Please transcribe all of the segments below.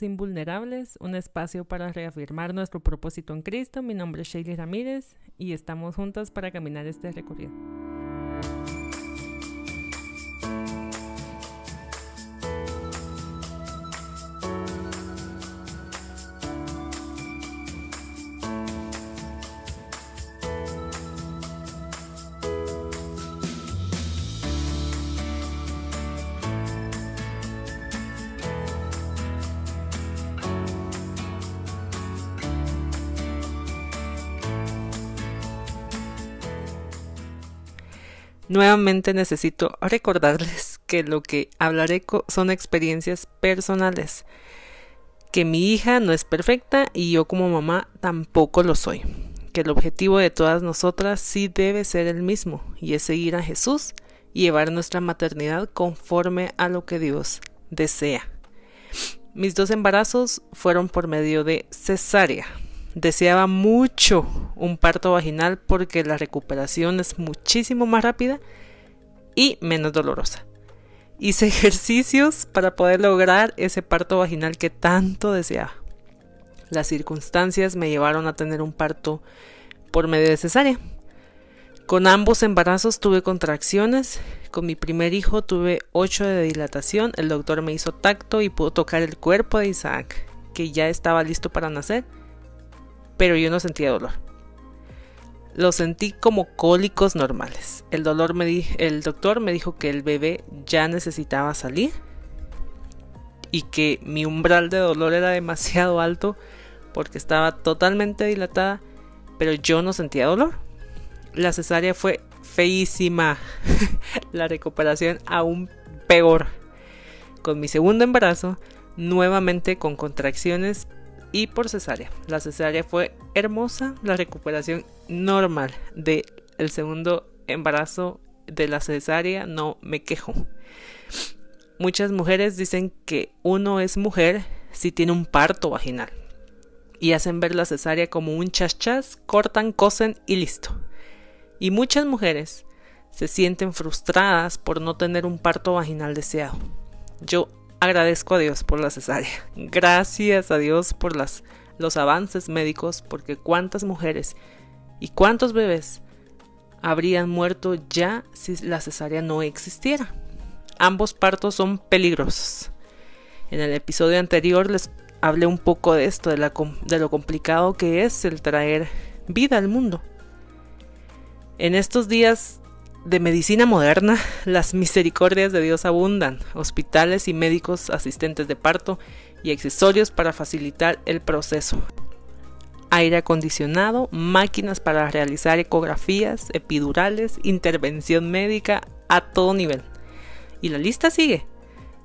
Invulnerables, un espacio para reafirmar nuestro propósito en Cristo. Mi nombre es Shelly Ramírez y estamos juntas para caminar este recorrido. Nuevamente necesito recordarles que lo que hablaré son experiencias personales, que mi hija no es perfecta y yo como mamá tampoco lo soy, que el objetivo de todas nosotras sí debe ser el mismo y es seguir a Jesús y llevar nuestra maternidad conforme a lo que Dios desea. Mis dos embarazos fueron por medio de cesárea, Deseaba mucho un parto vaginal porque la recuperación es muchísimo más rápida y menos dolorosa. Hice ejercicios para poder lograr ese parto vaginal que tanto deseaba. Las circunstancias me llevaron a tener un parto por medio de cesárea. Con ambos embarazos tuve contracciones. Con mi primer hijo tuve 8 de dilatación. El doctor me hizo tacto y pudo tocar el cuerpo de Isaac, que ya estaba listo para nacer pero yo no sentía dolor. Lo sentí como cólicos normales. El, dolor me el doctor me dijo que el bebé ya necesitaba salir y que mi umbral de dolor era demasiado alto porque estaba totalmente dilatada, pero yo no sentía dolor. La cesárea fue feísima, la recuperación aún peor. Con mi segundo embarazo, nuevamente con contracciones y por cesárea. La cesárea fue hermosa, la recuperación normal del el segundo embarazo de la cesárea no me quejo. Muchas mujeres dicen que uno es mujer si tiene un parto vaginal y hacen ver la cesárea como un chas cortan, cosen y listo. Y muchas mujeres se sienten frustradas por no tener un parto vaginal deseado. Yo agradezco a Dios por la cesárea. Gracias a Dios por las, los avances médicos, porque cuántas mujeres y cuántos bebés habrían muerto ya si la cesárea no existiera. Ambos partos son peligrosos. En el episodio anterior les hablé un poco de esto, de, lo complicado que es el traer vida al mundo. En estos días de medicina moderna, las misericordias de Dios abundan, hospitales y médicos asistentes de parto y accesorios para facilitar el proceso. Aire acondicionado, máquinas para realizar ecografías, epidurales, intervención médica a todo nivel. Y la lista sigue.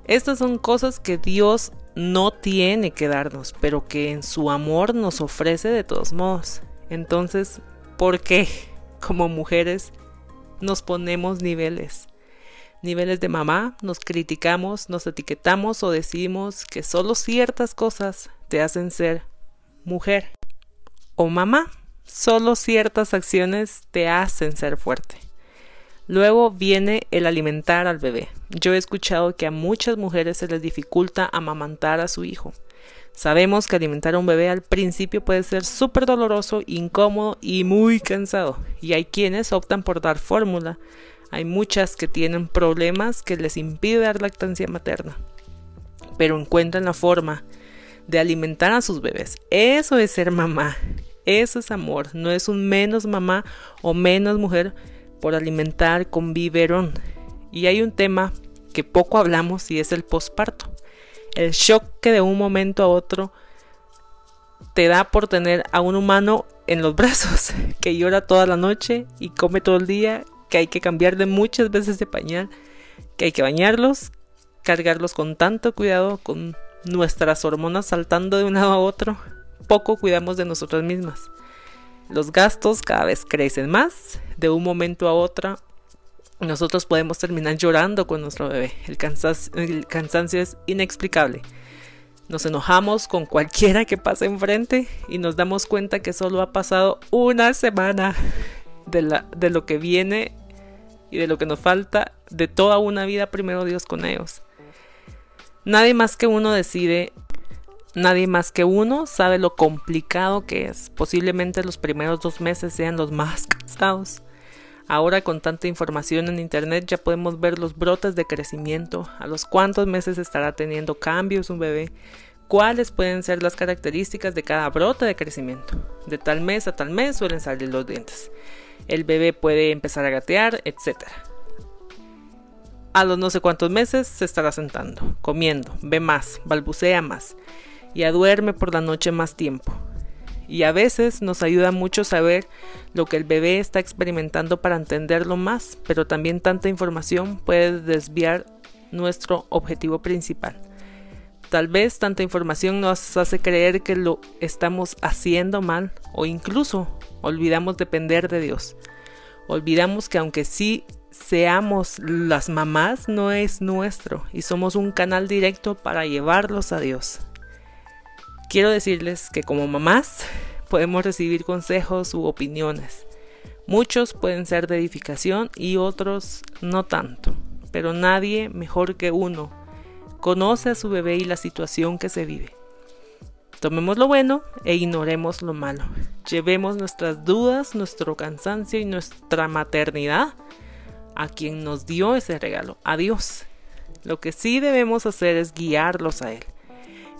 Estas son cosas que Dios no tiene que darnos, pero que en su amor nos ofrece de todos modos. Entonces, ¿por qué como mujeres nos ponemos niveles. Niveles de mamá, nos criticamos, nos etiquetamos o decimos que solo ciertas cosas te hacen ser mujer. O mamá, solo ciertas acciones te hacen ser fuerte. Luego viene el alimentar al bebé. Yo he escuchado que a muchas mujeres se les dificulta amamantar a su hijo. Sabemos que alimentar a un bebé al principio puede ser súper doloroso, incómodo y muy cansado. Y hay quienes optan por dar fórmula. Hay muchas que tienen problemas que les impide dar lactancia materna. Pero encuentran la forma de alimentar a sus bebés. Eso es ser mamá. Eso es amor. No es un menos mamá o menos mujer por alimentar con biberón. Y hay un tema que poco hablamos y es el posparto el shock que de un momento a otro te da por tener a un humano en los brazos que llora toda la noche y come todo el día, que hay que cambiarle muchas veces de pañal, que hay que bañarlos, cargarlos con tanto cuidado, con nuestras hormonas saltando de un lado a otro, poco cuidamos de nosotras mismas. Los gastos cada vez crecen más, de un momento a otro nosotros podemos terminar llorando con nuestro bebé. El, cansancio es inexplicable. Nos enojamos con cualquiera que pase enfrente y nos damos cuenta que solo ha pasado una semana de, de lo que viene y de lo que nos falta de toda una vida primero Dios con ellos. Nadie más que uno decide Nadie más que uno sabe lo complicado que es. Posiblemente los primeros dos meses sean los más cansados. Ahora con tanta información en internet ya podemos ver los brotes de crecimiento, a los cuántos meses estará teniendo cambios un bebé, cuáles pueden ser las características de cada brote de crecimiento. De tal mes a tal mes suelen salir los dientes. El bebé puede empezar a gatear, etc. A los no sé cuántos meses se estará sentando, comiendo, ve más, balbucea más, ya duerme por la noche más tiempo. Y a veces nos ayuda mucho saber lo que el bebé está experimentando para entenderlo más, pero también tanta información puede desviar nuestro objetivo principal. Tal vez tanta información nos hace creer que lo estamos haciendo mal o incluso olvidamos depender de Dios. Olvidamos que aunque sí seamos las mamás, no es nuestro y somos un canal directo para llevarlos a Dios. Quiero decirles que como mamás podemos recibir consejos u opiniones. Muchos pueden ser de edificación y otros no tanto, pero nadie mejor que uno conoce a su bebé y la situación que se vive. Tomemos lo bueno e ignoremos lo malo. Llevemos nuestras dudas, nuestro cansancio y nuestra maternidad a quien nos dio ese regalo, a Dios. Lo que sí debemos hacer es guiarlos a Él.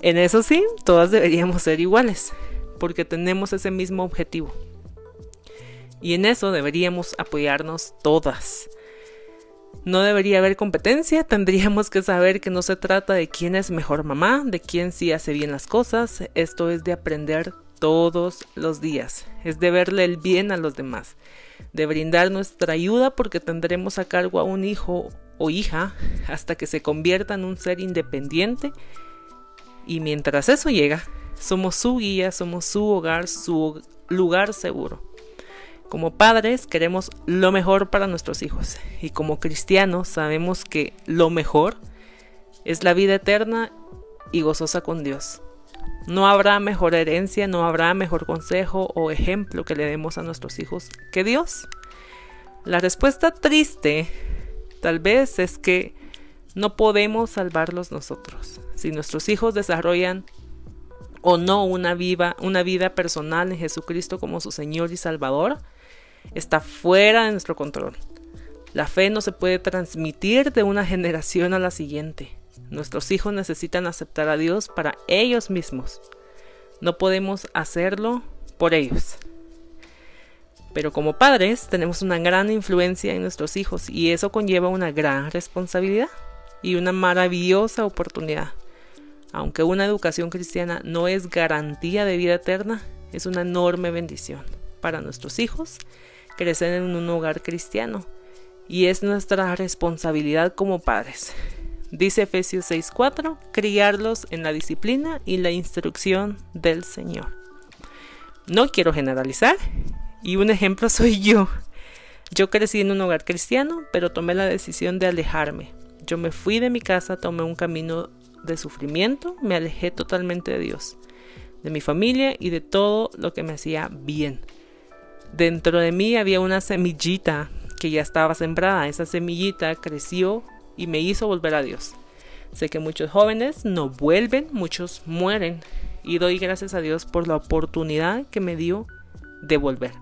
En eso sí, todas deberíamos ser iguales, porque tenemos ese mismo objetivo. Y en eso deberíamos apoyarnos todas. No debería haber competencia, tendríamos que saber que no se trata de quién es mejor mamá, de quién sí hace bien las cosas, esto es de aprender todos los días, es de verle el bien a los demás, de brindar nuestra ayuda porque tendremos a cargo a un hijo o hija hasta que se convierta en un ser independiente y mientras eso llega, somos su guía, somos su hogar, su lugar seguro. Como padres queremos lo mejor para nuestros hijos y como cristianos sabemos que lo mejor es la vida eterna y gozosa con Dios. No habrá mejor herencia, no habrá mejor consejo o ejemplo que le demos a nuestros hijos que Dios. La respuesta triste tal vez es que no podemos salvarlos nosotros. Si nuestros hijos desarrollan o no una, viva, una vida personal en Jesucristo como su Señor y Salvador, está fuera de nuestro control. La fe no se puede transmitir de una generación a la siguiente. Nuestros hijos necesitan aceptar a Dios para ellos mismos. No podemos hacerlo por ellos. Pero como padres tenemos una gran influencia en nuestros hijos y eso conlleva una gran responsabilidad y una maravillosa oportunidad. Aunque una educación cristiana no es garantía de vida eterna, es una enorme bendición para nuestros hijos crecer en un hogar cristiano y es nuestra responsabilidad como padres. Dice Efesios 6:4, criarlos en la disciplina y la instrucción del Señor. No quiero generalizar y un ejemplo soy yo. Yo crecí en un hogar cristiano, pero tomé la decisión de alejarme. Yo me fui de mi casa, tomé un camino de sufrimiento, me alejé totalmente de Dios, de mi familia y de todo lo que me hacía bien. Dentro de mí había una semillita que ya estaba sembrada. Esa semillita creció y me hizo volver a Dios. Sé que muchos jóvenes no vuelven, muchos mueren y doy gracias a Dios por la oportunidad que me dio de volver.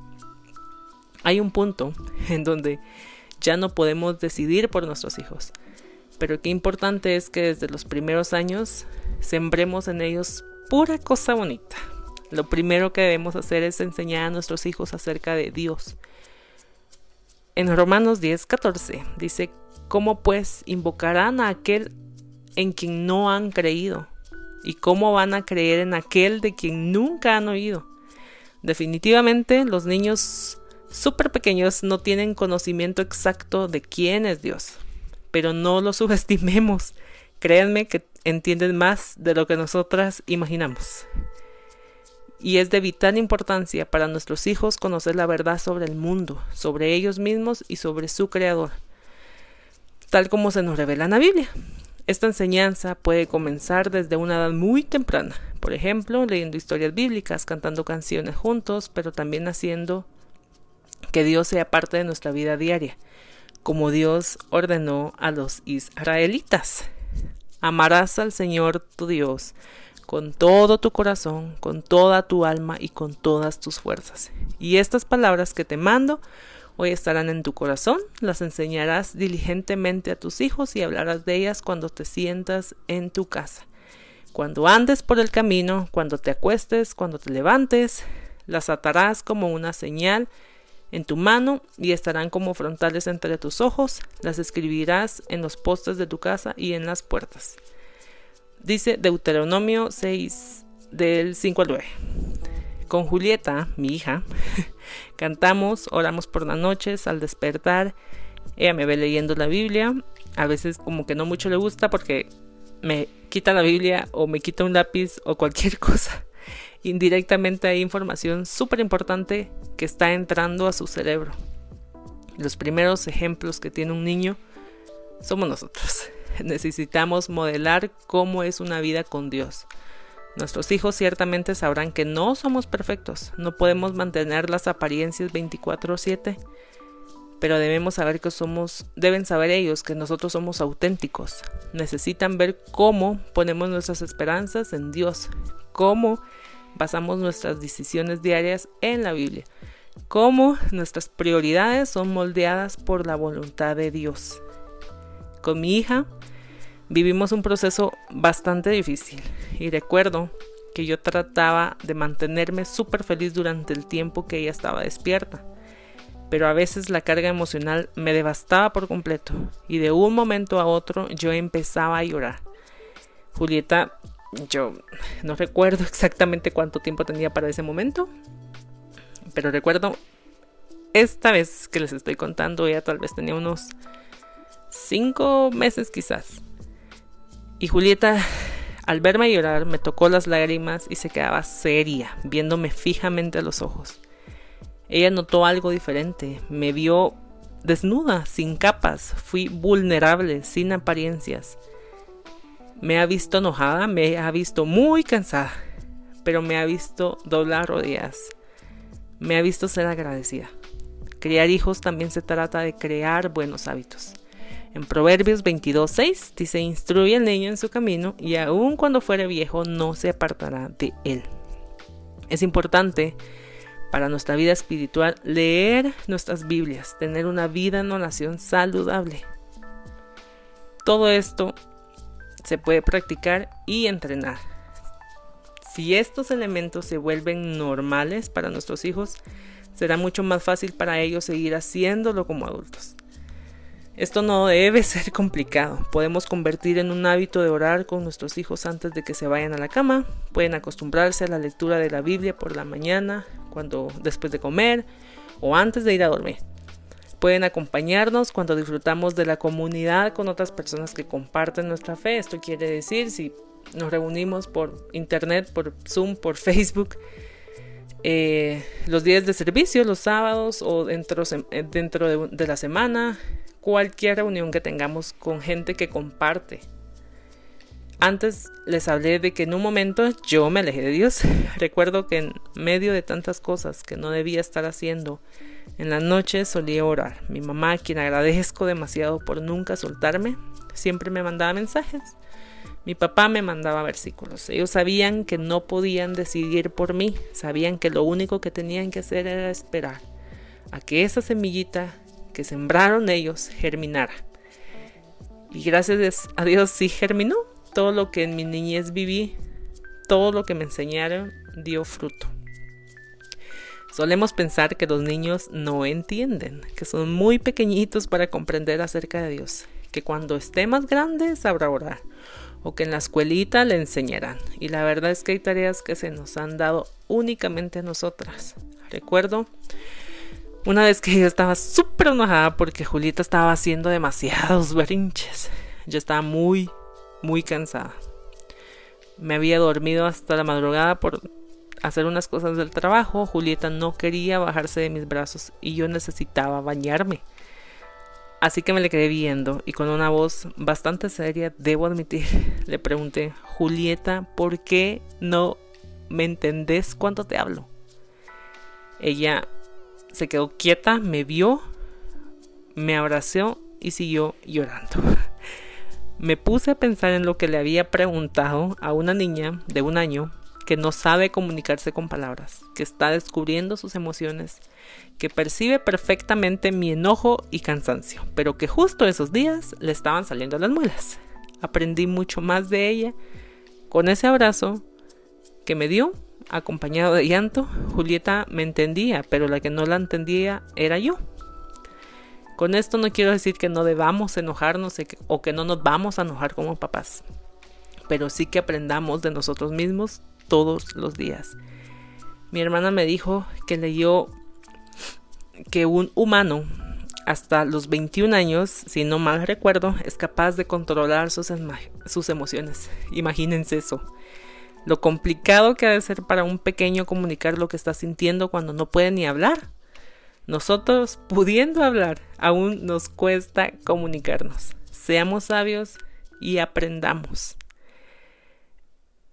Hay un punto en donde ya no podemos decidir por nuestros hijos, pero qué importante es que desde los primeros años sembremos en ellos pura cosa bonita. Lo primero que debemos hacer es enseñar a nuestros hijos acerca de Dios. En Romanos 10, 14 dice, ¿cómo pues invocarán a aquel en quien no han creído? ¿Y cómo van a creer en aquel de quien nunca han oído? Definitivamente los niños súper pequeños no tienen conocimiento exacto de quién es Dios, pero no lo subestimemos. Créanme que entienden más de lo que nosotras imaginamos y es de vital importancia para nuestros hijos conocer la verdad sobre el mundo, sobre ellos mismos y sobre su creador, tal como se nos revela en la Biblia. Esta enseñanza puede comenzar desde una edad muy temprana, por ejemplo, leyendo historias bíblicas, cantando canciones juntos, pero también haciendo que Dios sea parte de nuestra vida diaria, como Dios ordenó a los israelitas. Amarás al Señor tu Dios con todo tu corazón, con toda tu alma y con todas tus fuerzas. Y estas palabras que te mando hoy estarán en tu corazón, las enseñarás diligentemente a tus hijos y hablarás de ellas cuando te sientas en tu casa. Cuando andes por el camino, cuando te acuestes, cuando te levantes, las atarás como una señal en tu mano y estarán como frontales entre tus ojos, las escribirás en los postes de tu casa y en las puertas. Dice Deuteronomio 6 del 5 al 9. Con Julieta, mi hija, cantamos, oramos por las noches al despertar. Ella me ve leyendo la Biblia. A veces como que no mucho le gusta porque me quita la Biblia o me quita un lápiz o cualquier cosa indirectamente hay información súper importante que está entrando a su cerebro. Los primeros ejemplos que tiene un niño somos nosotros. Necesitamos modelar cómo es una vida con Dios. Nuestros hijos ciertamente sabrán que no somos perfectos, no podemos mantener las apariencias 24/7, pero debemos saber que somos, deben saber ellos que nosotros somos auténticos. Necesitan ver cómo ponemos nuestras esperanzas en Dios, cómo basamos nuestras decisiones diarias en la Biblia, cómo nuestras prioridades son moldeadas por la voluntad de Dios. Con mi hija vivimos un proceso bastante difícil y recuerdo que yo trataba de mantenerme súper feliz durante el tiempo que ella estaba despierta. Pero a veces la carga emocional me devastaba por completo y de un momento a otro yo empezaba a llorar. Julieta yo no recuerdo exactamente cuánto tiempo tenía para ese momento, pero recuerdo esta vez que les estoy contando, ella tal vez tenía unos cinco meses quizás. Y Julieta, al verme llorar, me tocó las lágrimas y se quedaba seria, viéndome fijamente a los ojos. Ella notó algo diferente, me vio desnuda, sin capas, fui vulnerable, sin apariencias. Me ha visto enojada, me ha visto muy cansada, pero me ha visto doblar rodillas. Me ha visto ser agradecida. Criar hijos también se trata de crear buenos hábitos. En Proverbios 22.6 dice, instruye al niño en su camino y aun cuando fuere viejo no se apartará de él. Es importante para nuestra vida espiritual leer nuestras Biblias, tener una vida en oración saludable. Todo esto se puede practicar y entrenar. Si estos elementos se vuelven normales para nuestros hijos, será mucho más fácil para ellos seguir haciéndolo como adultos. Esto no debe ser complicado. Podemos convertir en un hábito de orar con nuestros hijos antes de que se vayan a la cama. Pueden acostumbrarse a la lectura de la Biblia por la mañana, cuando después de comer o antes de ir a dormir. Pueden acompañarnos cuando disfrutamos de la comunidad con otras personas que comparten nuestra fe. Esto quiere decir si nos reunimos por internet, por Zoom, por Facebook, eh, los días de servicio, los sábados o dentro, eh, dentro de la semana, cualquier reunión que tengamos con gente que comparte. Antes les hablé de que en un momento yo me alejé de Dios. Recuerdo que en medio de tantas cosas que no debía estar haciendo, en la noche solía orar. Mi mamá, a quien agradezco demasiado por nunca soltarme, siempre me mandaba mensajes. Mi papá me mandaba versículos. Ellos sabían que no podían decidir por mí, sabían que lo único que tenían que hacer era esperar a que esa semillita que sembraron ellos germinara. Y gracias a Dios sí germinó. Todo lo que en mi niñez viví, todo lo que me enseñaron dio fruto. Solemos pensar que los niños no entienden, que son muy pequeñitos para comprender acerca de Dios, que cuando esté más grande sabrá orar, o que en la escuelita le enseñarán. Y la verdad es que hay tareas que se nos han dado únicamente a nosotras. Recuerdo una vez que yo estaba súper enojada porque Julieta estaba haciendo demasiados berrinches. Yo estaba muy, muy cansada. Me había dormido hasta la madrugada por hacer unas cosas del trabajo, Julieta no quería bajarse de mis brazos y yo necesitaba bañarme. Así que me le quedé viendo y con una voz bastante seria, debo admitir, le pregunté, Julieta, ¿por qué no me entendés cuando te hablo? Ella se quedó quieta, me vio, me abrazó y siguió llorando. Me puse a pensar en lo que le había preguntado a una niña de un año que no sabe comunicarse con palabras, que está descubriendo sus emociones, que percibe perfectamente mi enojo y cansancio, pero que justo esos días le estaban saliendo las muelas. Aprendí mucho más de ella con ese abrazo que me dio, acompañado de llanto. Julieta me entendía, pero la que no la entendía era yo. Con esto no quiero decir que no debamos enojarnos o que no nos vamos a enojar como papás, pero sí que aprendamos de nosotros mismos todos los días. Mi hermana me dijo que leyó que un humano hasta los 21 años, si no mal recuerdo, es capaz de controlar sus, sus emociones. Imagínense eso. Lo complicado que ha de ser para un pequeño comunicar lo que está sintiendo cuando no puede ni hablar. Nosotros, pudiendo hablar, aún nos cuesta comunicarnos. Seamos sabios y aprendamos.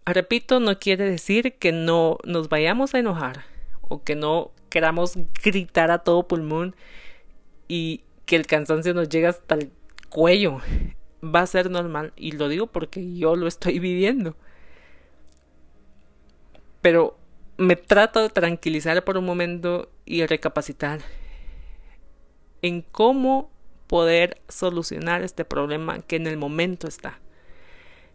Repito, no quiere decir que no nos vayamos a enojar o que no queramos gritar a todo pulmón y que el cansancio nos llegue hasta el cuello. Va a ser normal y lo digo porque yo lo estoy viviendo. Pero me trato de tranquilizar por un momento y recapacitar en cómo poder solucionar este problema que en el momento está.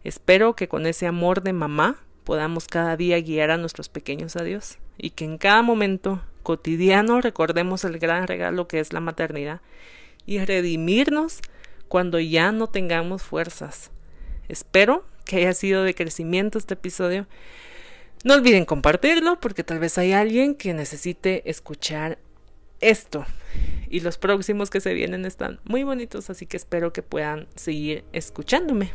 Espero que con ese amor de mamá podamos cada día guiar a nuestros pequeños a Dios y que en cada momento cotidiano recordemos el gran regalo que es la maternidad y redimirnos cuando ya no tengamos fuerzas. Espero que haya sido de crecimiento este episodio no olviden compartirlo porque tal vez hay alguien que necesite escuchar esto. Y los próximos que se vienen están muy bonitos, así que espero que puedan seguir escuchándome.